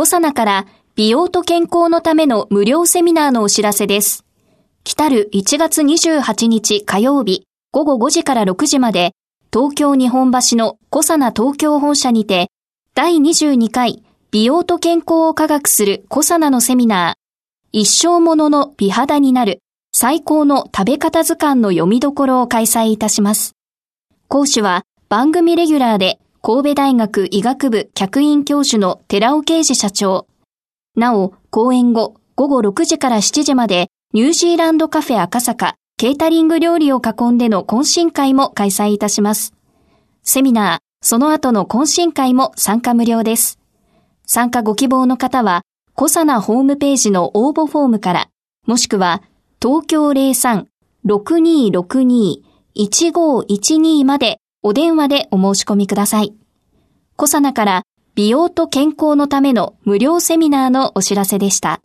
コサナから美容と健康のための無料セミナーのお知らせです。来る1月28日火曜日午後5時から6時まで東京日本橋のコサナ東京本社にて第22回美容と健康を科学するコサナのセミナー一生ものの美肌になる最高の食べ方図鑑の読みどころを開催いたします。講師は番組レギュラーで神戸大学医学部客員教授の寺尾啓治社長。なお、講演後午後6時から7時までニュージーランドカフェ赤坂ケータリング料理を囲んでの懇親会も開催いたします。セミナー、その後の懇親会も参加無料です。参加ご希望の方は、コサナホームページの応募フォームから、もしくは東京03-6262-1512までお電話でお申し込みください。コサナから美容と健康のための無料セミナーのお知らせでした。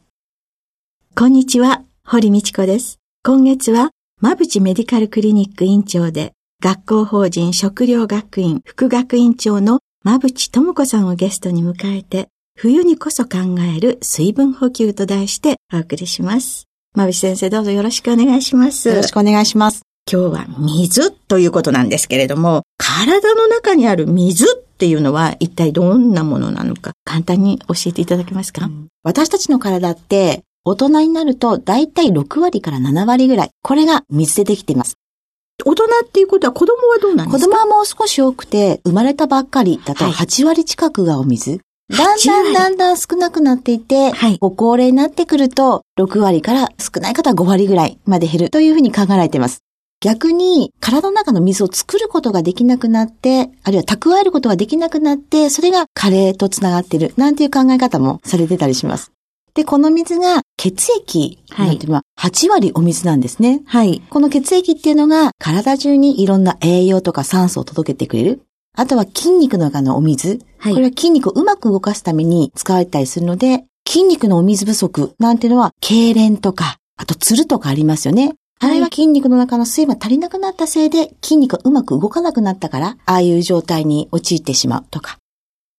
こんにちは、堀道子です。今月は、馬淵メディカルクリニック院長で、学校法人食料学院副学院長の馬淵智子さんをゲストに迎えて、冬にこそ考える水分補給と題してお送りします。まび先生どうぞよろしくお願いします。よろしくお願いします。今日は水ということなんですけれども、体の中にある水っていうのは一体どんなものなのか、簡単に教えていただけますか、うん、私たちの体って大人になるとだいたい6割から7割ぐらい。これが水でできています。大人っていうことは子供はどうなんですか？子供はもう少し多くて、生まれたばっかりだと8割近くがお水。だんだんだんだん少なくなっていて、はい、ご高齢になってくると、6割から少ない方は5割ぐらいまで減るというふうに考えられています。逆に、体の中の水を作ることができなくなって、あるいは蓄えることができなくなって、それが加齢とつながっている、なんていう考え方もされてたりします。で、この水が血液なんていうのは8割お水なんですね。はい。この血液っていうのが体中にいろんな栄養とか酸素を届けてくれる。あとは筋肉の中のお水。はい、これは筋肉をうまく動かすために使われたりするので、筋肉のお水不足なんていうのは、痙攣とか、あとツルとかありますよね。あれは筋肉の中の水分足りなくなったせいで筋肉がうまく動かなくなったから、ああいう状態に陥ってしまうとか。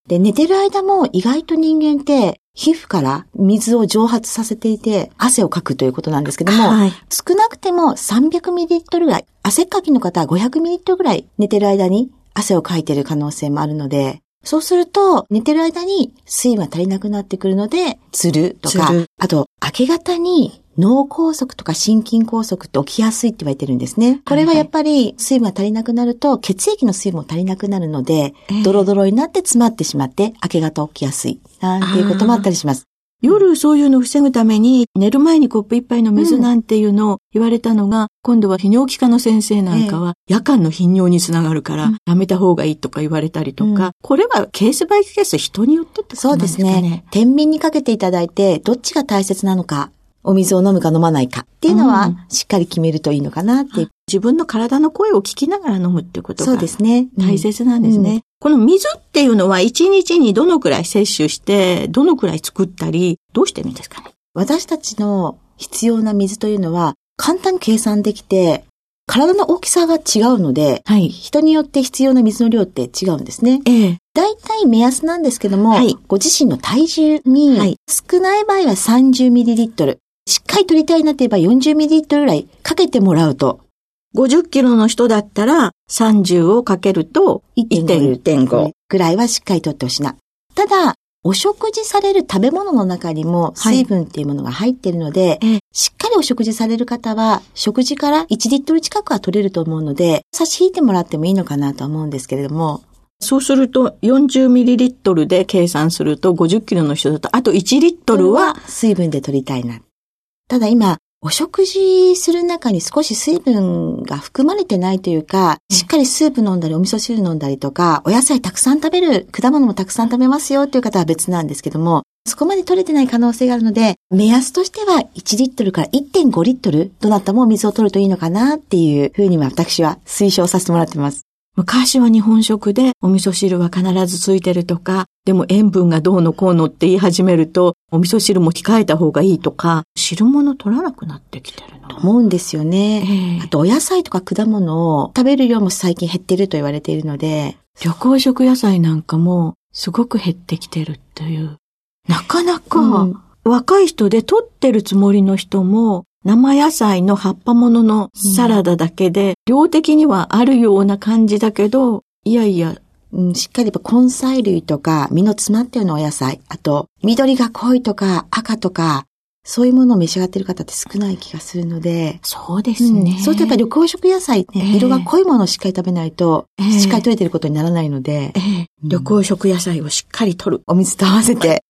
で、寝てる間も意外と人間って皮膚から水を蒸発させていて汗をかくということなんですけども、はい、少なくても 300ml ぐらい、汗っかきの方は 500ml ぐらい寝てる間に汗をかいてる可能性もあるので、そうすると、寝てる間に水分が足りなくなってくるので、つるとか、あと、明け方に脳梗塞とか心筋梗塞って起きやすいって言われてるんですね。これはやっぱり水分が足りなくなると血液の水分も足りなくなるので、ドロドロになって詰まってしまって明け方起きやすい。なんていうこともあったりします。夜そういうのを防ぐために寝る前にコップ一杯の水なんていうのを言われたのが、うん、今度は泌尿器科の先生なんかは、夜間の頻尿につながるから、やめた方がいいとか言われたりとか、うん、これはケースバイケース人によってってことなんですかね。そうですね。天秤にかけていただいて、どっちが大切なのかお水を飲むか飲まないかっていうのは、しっかり決めるといいのかなって、うん、自分の体の声を聞きながら飲むってことがそうですね。大切なんですね。うん、この水っていうのは1日にどのくらい摂取して、どのくらい作ったり、どうしてるんですかね？私たちの必要な水というのは、簡単に計算できて、体の大きさが違うので、はい、人によって必要な水の量って違うんですね。ええ。大体目安なんですけども、はい、ご自身の体重に、少ない場合は 30ml、しっかり取りたいなと言えば 40ml ぐらいかけてもらうと。50キロの人だったら30をかけると1.5ぐらいはしっかり取ってほしいな。ただ、お食事される食べ物の中にも水分っていうものが入っているので、はい、しっかりお食事される方は、食事から1リットル近くは取れると思うので、差し引いてもらってもいいのかなと思うんですけれども。そうすると、40ミリリットルで計算すると、50キロの人だと、あと1リットルは水分で取りたいな。ただ今、お食事する中に少し水分が含まれてないというか、しっかりスープ飲んだりお味噌汁飲んだりとか、お野菜たくさん食べる、果物もたくさん食べますよっていう方は別なんですけども、そこまで取れてない可能性があるので、目安としては1リットルから1.5リットル、どなたも水を取るといいのかなっていうふうには私は推奨させてもらってます。昔は日本食でお味噌汁は必ずついてるとか、でも塩分がどうのこうのって言い始めると、お味噌汁も控えた方がいいとか、汁物取らなくなってきてると思うんですよね。えー、あとお野菜とか果物を食べる量も最近減ってると言われているので。旅行食野菜なんかもすごく減ってきてるっていう。なかなか、うん、若い人で取ってるつもりの人も、生野菜の葉っぱもののサラダだけで、量的にはあるような感じだけど、いやいや、うん、しっかり根菜類とか、実の詰まったようなお野菜、あと、緑が濃いとか赤とか、そういうものを召し上がってる方って少ない気がするので。そうですね。うん、そうするとやっぱり緑黄色野菜ね、えー、色が濃いものをしっかり食べないと、えー、しっかり取れてることにならないので。えー、緑黄色野菜をしっかり取る。お水と合わせて。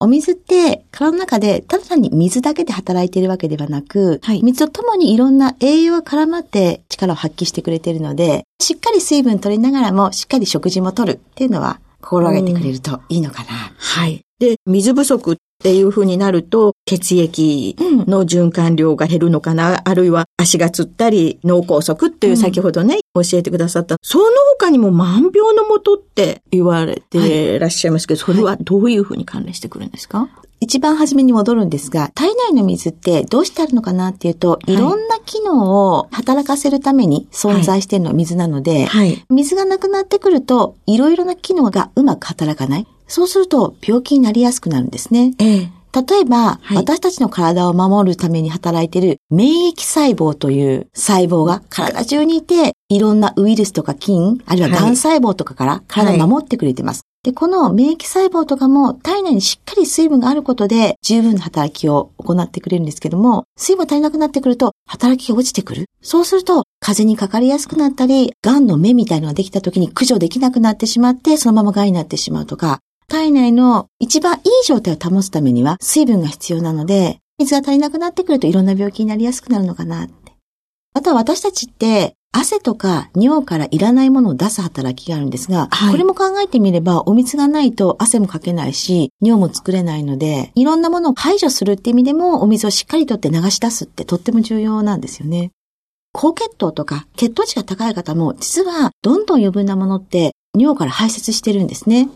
お水って体の中でただ単に水だけで働いているわけではなく、はい、水とともにいろんな栄養が絡まって力を発揮してくれているので、しっかり水分取りながらもしっかり食事も取るっていうのは心がけてくれるといいのかな。はい。で、水不足っていう風になると、血液の循環量が減るのかな、うん、あるいは足がつったり、脳梗塞っていう先ほどね、うん、教えてくださった。その他にも万病のもとって言われてらっしゃいますけど、はい、それはどういう風に関連してくるんですか、一番初めに戻るんですが、体内の水ってどうしてあるのかなっていうと、い。ろんな機能を働かせるために存在しているのは水なので、はい、水がなくなってくると、いろいろな機能がうまく働かない。そうすると病気になりやすくなるんですね。ええ例えば、はい、私たちの体を守るために働いている免疫細胞という細胞が体中にいて、いろんなウイルスとか菌、あるいは癌細胞とかから体を守ってくれてます。で、この免疫細胞とかも体内にしっかり水分があることで十分な働きを行ってくれるんですけども、水分足りなくなってくると働きが落ちてくる。そうすると風邪にかかりやすくなったり、癌の目みたいのができた時に駆除できなくなってしまって、そのまま癌になってしまうとか、体内の一番いい状態を保つためには水分が必要なので、水が足りなくなってくるといろんな病気になりやすくなるのかなって。あとは私たちって汗とか尿からいらないものを出す働きがあるんですが、はい、これも考えてみればお水がないと汗もかけないし、尿も作れないので、いろんなものを排除するって意味でもお水をしっかりとって流し出すってとっても重要なんですよね。高血糖とか血糖値が高い方も実はどんどん余分なものって尿から排泄してるんですね。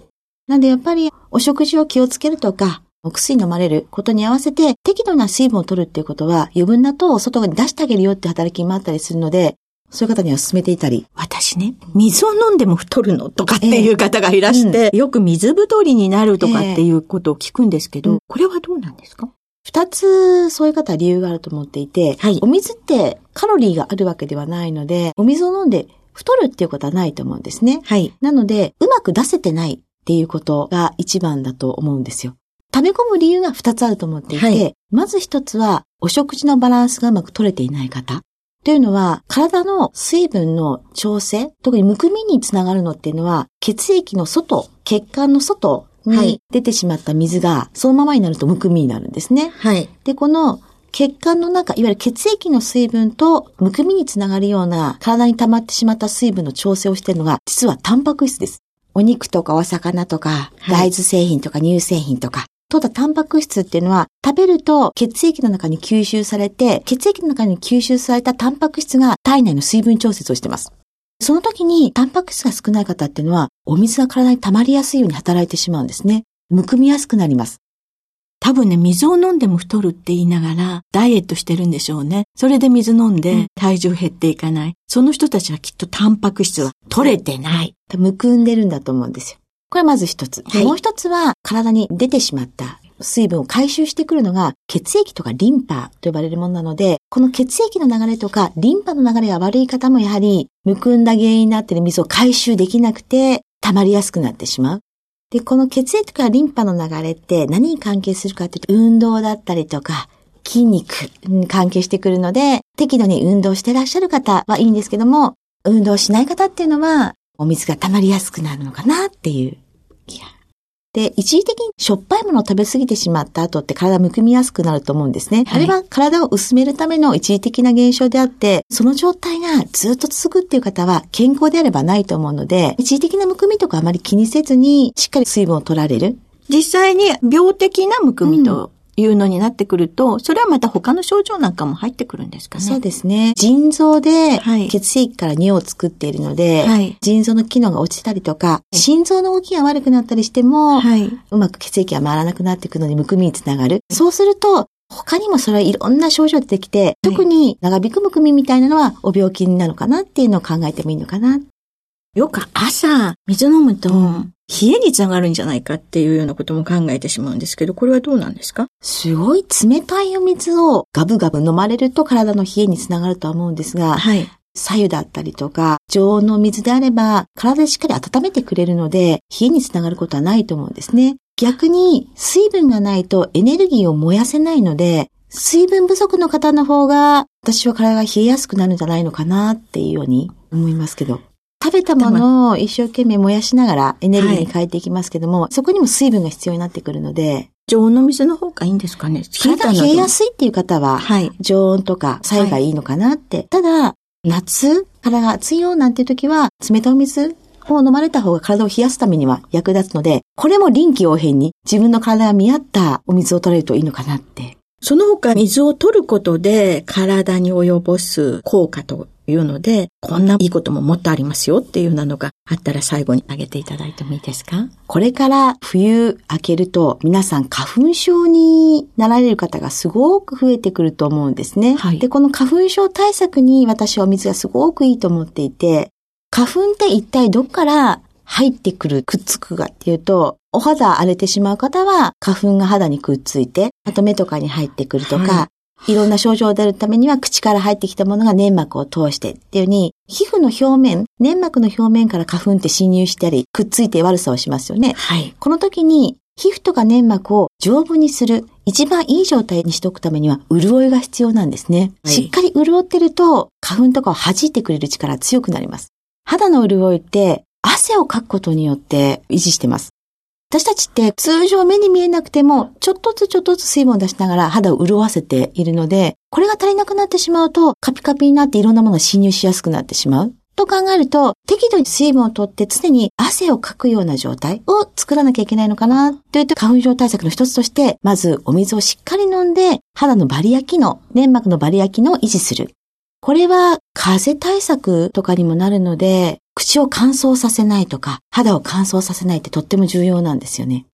なんでやっぱりお食事を気をつけるとか、お薬飲まれることに合わせて適度な水分を取るっていうことは余分な糖を外に出してあげるよって働きもあったりするので、そういう方には勧めていたり。私ね、水を飲んでも太るのとかっていう方がいらして、えーうん、よく水太りになるとかっていうことを聞くんですけど、えー、これはどうなんですか？二つ、そういう方は理由があると思っていて、はい、お水ってカロリーがあるわけではないので、お水を飲んで太るっていうことはないと思うんですね。はい。なので、うまく出せてないっていうことが一番だと思うんですよ。食べ込む理由が二つあると思っていて、はい、まず一つは、お食事のバランスがうまく取れていない方。というのは、体の水分の調整、特にむくみにつながるのっていうのは、血液の外、血管の外に出てしまった水が、そのままになるとむくみになるんですね。はい。で、この血管の中、いわゆる血液の水分とむくみにつながるような体に溜まってしまった水分の調整をしているのが、実はタンパク質です。お肉とかお魚とか、大豆製品とか乳製品とか、とだタンパク質っていうのは食べると血液の中に吸収されて、血液の中に吸収されたタンパク質が体内の水分調節をしています。その時にタンパク質が少ない方っていうのはお水が体に溜まりやすいように働いてしまうんですね。むくみやすくなります。多分ね、水を飲んでも太るって言いながら、ダイエットしてるんでしょうね。それで水飲んで体重減っていかない。その人たちはきっとタンパク質は取れてない。むくんでるんだと思うんですよ。これはまず一つ。はい、もう一つは、体に出てしまった水分を回収してくるのが血液とかリンパと呼ばれるものなので、この血液の流れとかリンパの流れが悪い方もやはり、むくんだ原因になっている水を回収できなくて、溜まりやすくなってしまう。で、この血液とかリンパの流れって何に関係するかっていうと、運動だったりとか、筋肉に関係してくるので、適度に運動してらっしゃる方はいいんですけども、運動しない方っていうのは、お水が溜まりやすくなるのかなっていう気が。で、一時的にしょっぱいものを食べ過ぎてしまった後って体むくみやすくなると思うんですね。はい、あれは体を薄めるための一時的な現象であって、その状態がずっと続くっていう方は健康であればないと思うので、一時的なむくみとかあまり気にせずに、しっかり水分を取られる。実際に病的なむくみというのになってくると、それはまた他の症状なんかも入ってくるんですかね。そうですね。腎臓で血液から尿を作っているので、はい、腎臓の機能が落ちたりとか、心臓の動きが悪くなったりしても、はい、うまく血液が回らなくなっていくので、むくみにつながる。そうすると、他にもそれはいろんな症状出てきて、特に長引くむくみみたいなのはお病気なのかなっていうのを考えてもいいのかな。よく朝水飲むと、冷えにつながるんじゃないかっていうようなことも考えてしまうんですけど、これはどうなんですか？すごい冷たいお水をガブガブ飲まれると体の冷えにつながるとは思うんですが、はい。左右だったりとか、常温の水であれば、体でしっかり温めてくれるので、冷えにつながることはないと思うんですね。逆に、水分がないとエネルギーを燃やせないので、水分不足の方の方が、私は体が冷えやすくなるんじゃないのかなっていうように思いますけど。食べたものを一生懸命燃やしながらエネルギーに変えていきますけども、はい、そこにも水分が必要になってくるので、常温の水の方がいいんですかね？体冷えやすいっていう方は、はい、常温とか左右がいいのかなって。はい、ただ、夏、体が熱いよなんていう時は、冷たいお水を飲まれた方が体を冷やすためには役立つので、これも臨機応変に自分の体が見合ったお水を取れるといいのかなって。その他水を取ることで体に及ぼす効果というので、こんないいことももっとありますよっていうようなのがあったら最後に挙げていただいてもいいですか？これから冬明けると皆さん花粉症になられる方がすごく増えてくると思うんですね。はい、で、この花粉症対策に私はお水がすごくいいと思っていて、花粉って一体どっから入ってくる、くっつくかっていうと、お肌荒れてしまう方は花粉が肌にくっついて、あと目とかに入ってくるとか、はいいろんな症状が出るためには口から入ってきたものが粘膜を通してっていうように、皮膚の表面、粘膜の表面から花粉って侵入したり、くっついて悪さをしますよね。はい。この時に、皮膚とか粘膜を丈夫にする、一番いい状態にしておくためには、潤いが必要なんですね。はい、しっかり潤ってると、花粉とかを弾いてくれる力が強くなります。肌の潤いって、汗をかくことによって維持してます。私たちって通常目に見えなくても、ちょっとずつちょっとずつ水分を出しながら肌を潤わせているので、これが足りなくなってしまうと、カピカピになっていろんなものが侵入しやすくなってしまう。と考えると、適度に水分をとって常に汗をかくような状態を作らなきゃいけないのかなというと、花粉症対策の一つとして、まずお水をしっかり飲んで、肌のバリア機能、粘膜のバリア機能を維持する。これは風邪対策とかにもなるので、口を乾燥させないとか、肌を乾燥させないってとっても重要なんですよね。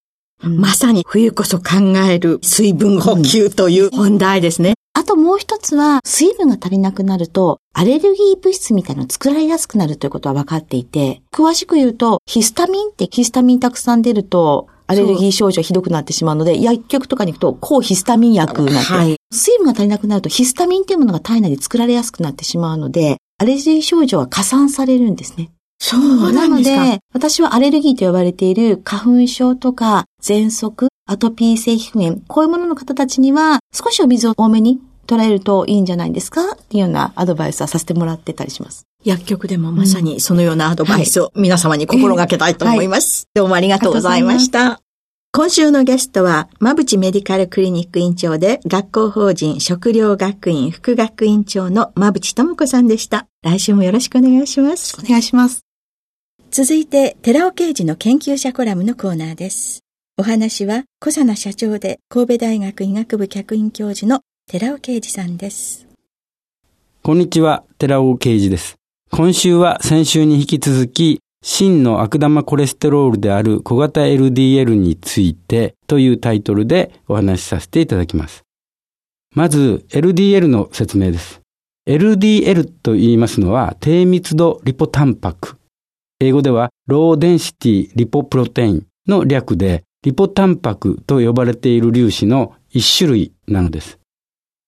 うん、まさに冬こそ考える水分補給という本題ですね。あともう一つは、水分が足りなくなると、アレルギー物質みたいなのを作られやすくなるということは分かっていて、詳しく言うと、ヒスタミンってヒスタミンたくさん出ると、アレルギー症状ひどくなってしまうので、薬局とかに行くと、抗ヒスタミン薬なんて、はい、水分が足りなくなるとヒスタミンっていうものが体内で作られやすくなってしまうので、アレルギー症状は加算されるんですね。そうなので、私はアレルギーと呼ばれている花粉症とか、喘息、アトピー性皮膚炎、こういうものの方たちには、少しお水を多めに捉えるといいんじゃないですか？っていうようなアドバイスはさせてもらってたりします。薬局でもまさにそのようなアドバイスを皆様に心がけたいと思います。はい、どうもありがとうございました。今週のゲストは、馬淵メディカルクリニック院長で、学校法人食料学院副学院長の馬淵智子さんでした。来週もよろしくお願いします。お願いします。続いて、寺尾刑事の研究者コラムのコーナーです。お話は、小佐奈社長で神戸大学医学部客員教授の寺尾啓二さんです。こんにちは、寺尾啓二です。今週は先週に引き続き、真の悪玉コレステロールである小型 LDL についてというタイトルでお話しさせていただきます。まず LDL の説明です。LDL と言いますのは低密度リポタンパク英語では low density lipoprotein の略でリポタンパクと呼ばれている粒子の一種類なのです。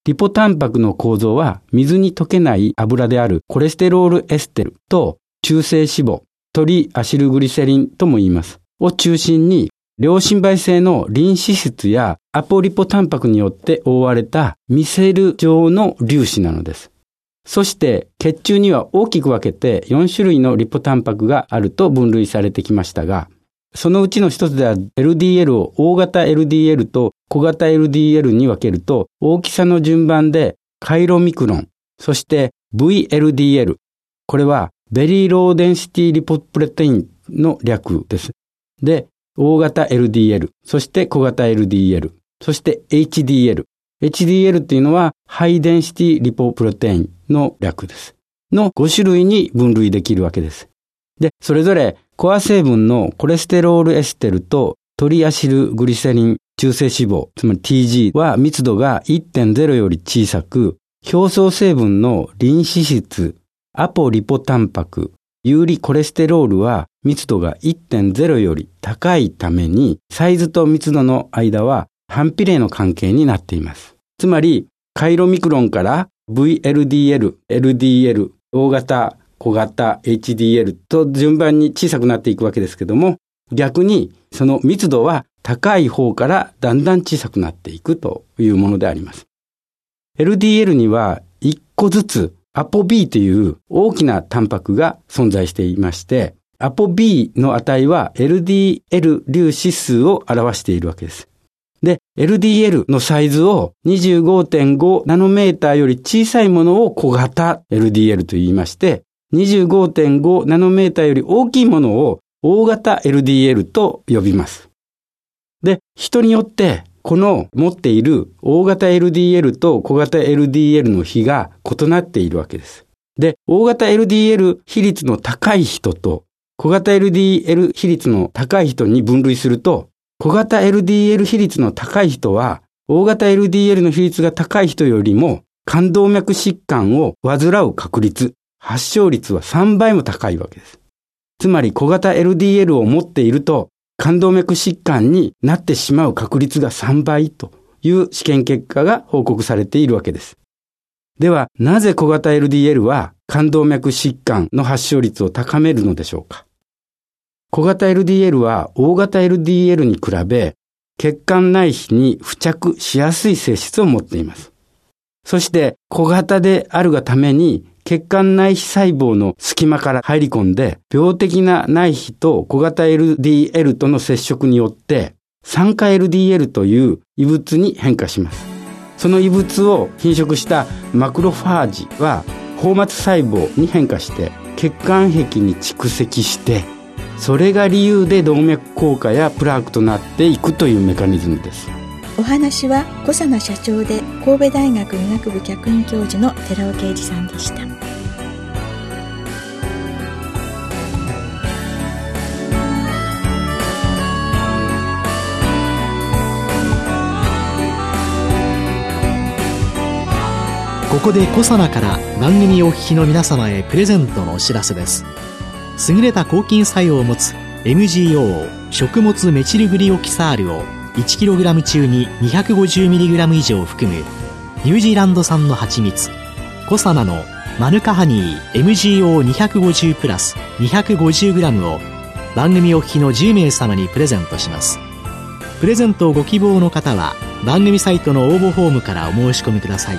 リポタンパクの構造は水に溶けない油であるコレステロールエステルと中性脂肪、トリアシルグリセリンとも言います。を中心に両親媒性のリン脂質やアポリポタンパクによって覆われたミセル状の粒子なのです。そして血中には大きく分けて4種類のリポタンパクがあると分類されてきましたが、そのうちの一つでは LDL を大型 LDL と小型 LDL に分けると大きさの順番でカイロミクロン、そして VLDL。これは very low density lipoprotein の略です。で、大型 LDL、そして小型 LDL、そして HDL。HDL っていうのは、 high density lipoprotein の略です。の5種類に分類できるわけです。で、それぞれコア成分のコレステロールエステルとトリアシルグリセリン中性脂肪、つまり TG は密度が1.0より小さく、表層成分のリン脂質、アポリポタンパク、遊離コレステロールは密度が1.0より高いために、サイズと密度の間は反比例の関係になっています。つまり、カイロミクロンから VLDL、LDL、大型、小型、HDL と順番に小さくなっていくわけですけども、逆にその密度は高い方からだんだん小さくなっていくというものであります。LDL には1個ずつアポ B という大きなタンパクが存在していまして、アポ B の値は LDL 粒子数を表しているわけです。で、LDL のサイズを25.5ナノメーターより小さいものを小型 LDL と言いまして、25.5ナノメーターより大きいものを大型 LDL と呼びます。で、人によってこの持っている大型 LDL と小型 LDL の比が異なっているわけです。で、大型 LDL 比率の高い人と小型 LDL 比率の高い人に分類すると、小型 LDL 比率の高い人は、大型 LDL の比率が高い人よりも、冠動脈疾患を患う確率、発症率は3倍も高いわけです。つまり小型 LDL を持っていると、冠動脈疾患になってしまう確率が3倍という試験結果が報告されているわけです。では、なぜ小型 LDL は冠動脈疾患の発症率を高めるのでしょうか？小型 LDL は大型 LDL に比べ血管内皮に付着しやすい性質を持っています。そして小型であるがために血管内皮細胞の隙間から入り込んで、病的な内皮と小型 LDL との接触によって、酸化 LDL という異物に変化します。その異物を品色したマクロファージは、泡沫細胞に変化して、血管壁に蓄積して、それが理由で動脈硬化やプラークとなっていくというメカニズムです。お話は小佐奈社長で神戸大学医学部客員教授の寺尾啓二さんでしたここで小佐奈から番組お聞きの皆様へプレゼントのお知らせです優れた抗菌作用を持つ MGO 食物メチルグリオキサールを 1kg 中に 250mg 以上含むニュージーランド産の蜂蜜コサナのマヌカハニー MGO250 プラス 250g を番組お聞きの10名様にプレゼントします。プレゼントをご希望の方は番組サイトの応募フォームからお申し込みください。